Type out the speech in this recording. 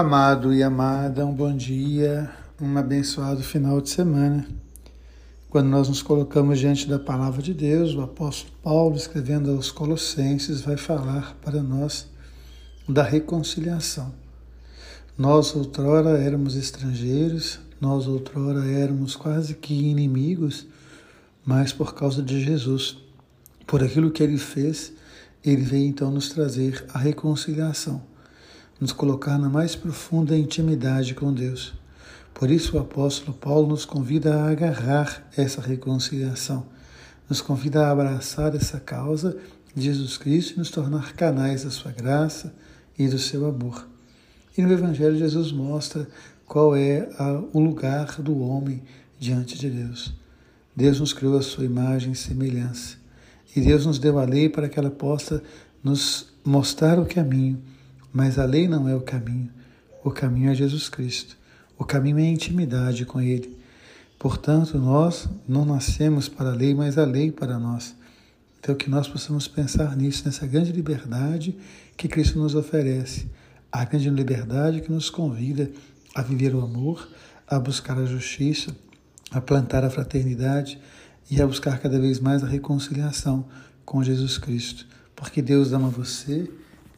Amado e amada, um bom dia, um abençoado final de semana. Quando nós nos colocamos diante da palavra de Deus, o apóstolo Paulo, escrevendo aos Colossenses, vai falar para nós da reconciliação. Nós outrora éramos estrangeiros, nós outrora éramos quase que inimigos, mas por causa de Jesus, por aquilo que ele fez, ele veio então nos trazer a reconciliação nos colocar na mais profunda intimidade com Deus. Por isso, o apóstolo Paulo nos convida a agarrar essa reconciliação, nos convida a abraçar essa causa de Jesus Cristo e nos tornar canais da sua graça e do seu amor. E no Evangelho, Jesus mostra qual é a, o lugar do homem diante de Deus. Deus nos criou a sua imagem e semelhança. E Deus nos deu a lei para que ela possa nos mostrar o caminho mas a lei não é o caminho. O caminho é Jesus Cristo. O caminho é a intimidade com Ele. Portanto, nós não nascemos para a lei, mas a lei para nós. Então, que nós possamos pensar nisso, nessa grande liberdade que Cristo nos oferece. A grande liberdade que nos convida a viver o amor, a buscar a justiça, a plantar a fraternidade e a buscar cada vez mais a reconciliação com Jesus Cristo. Porque Deus ama você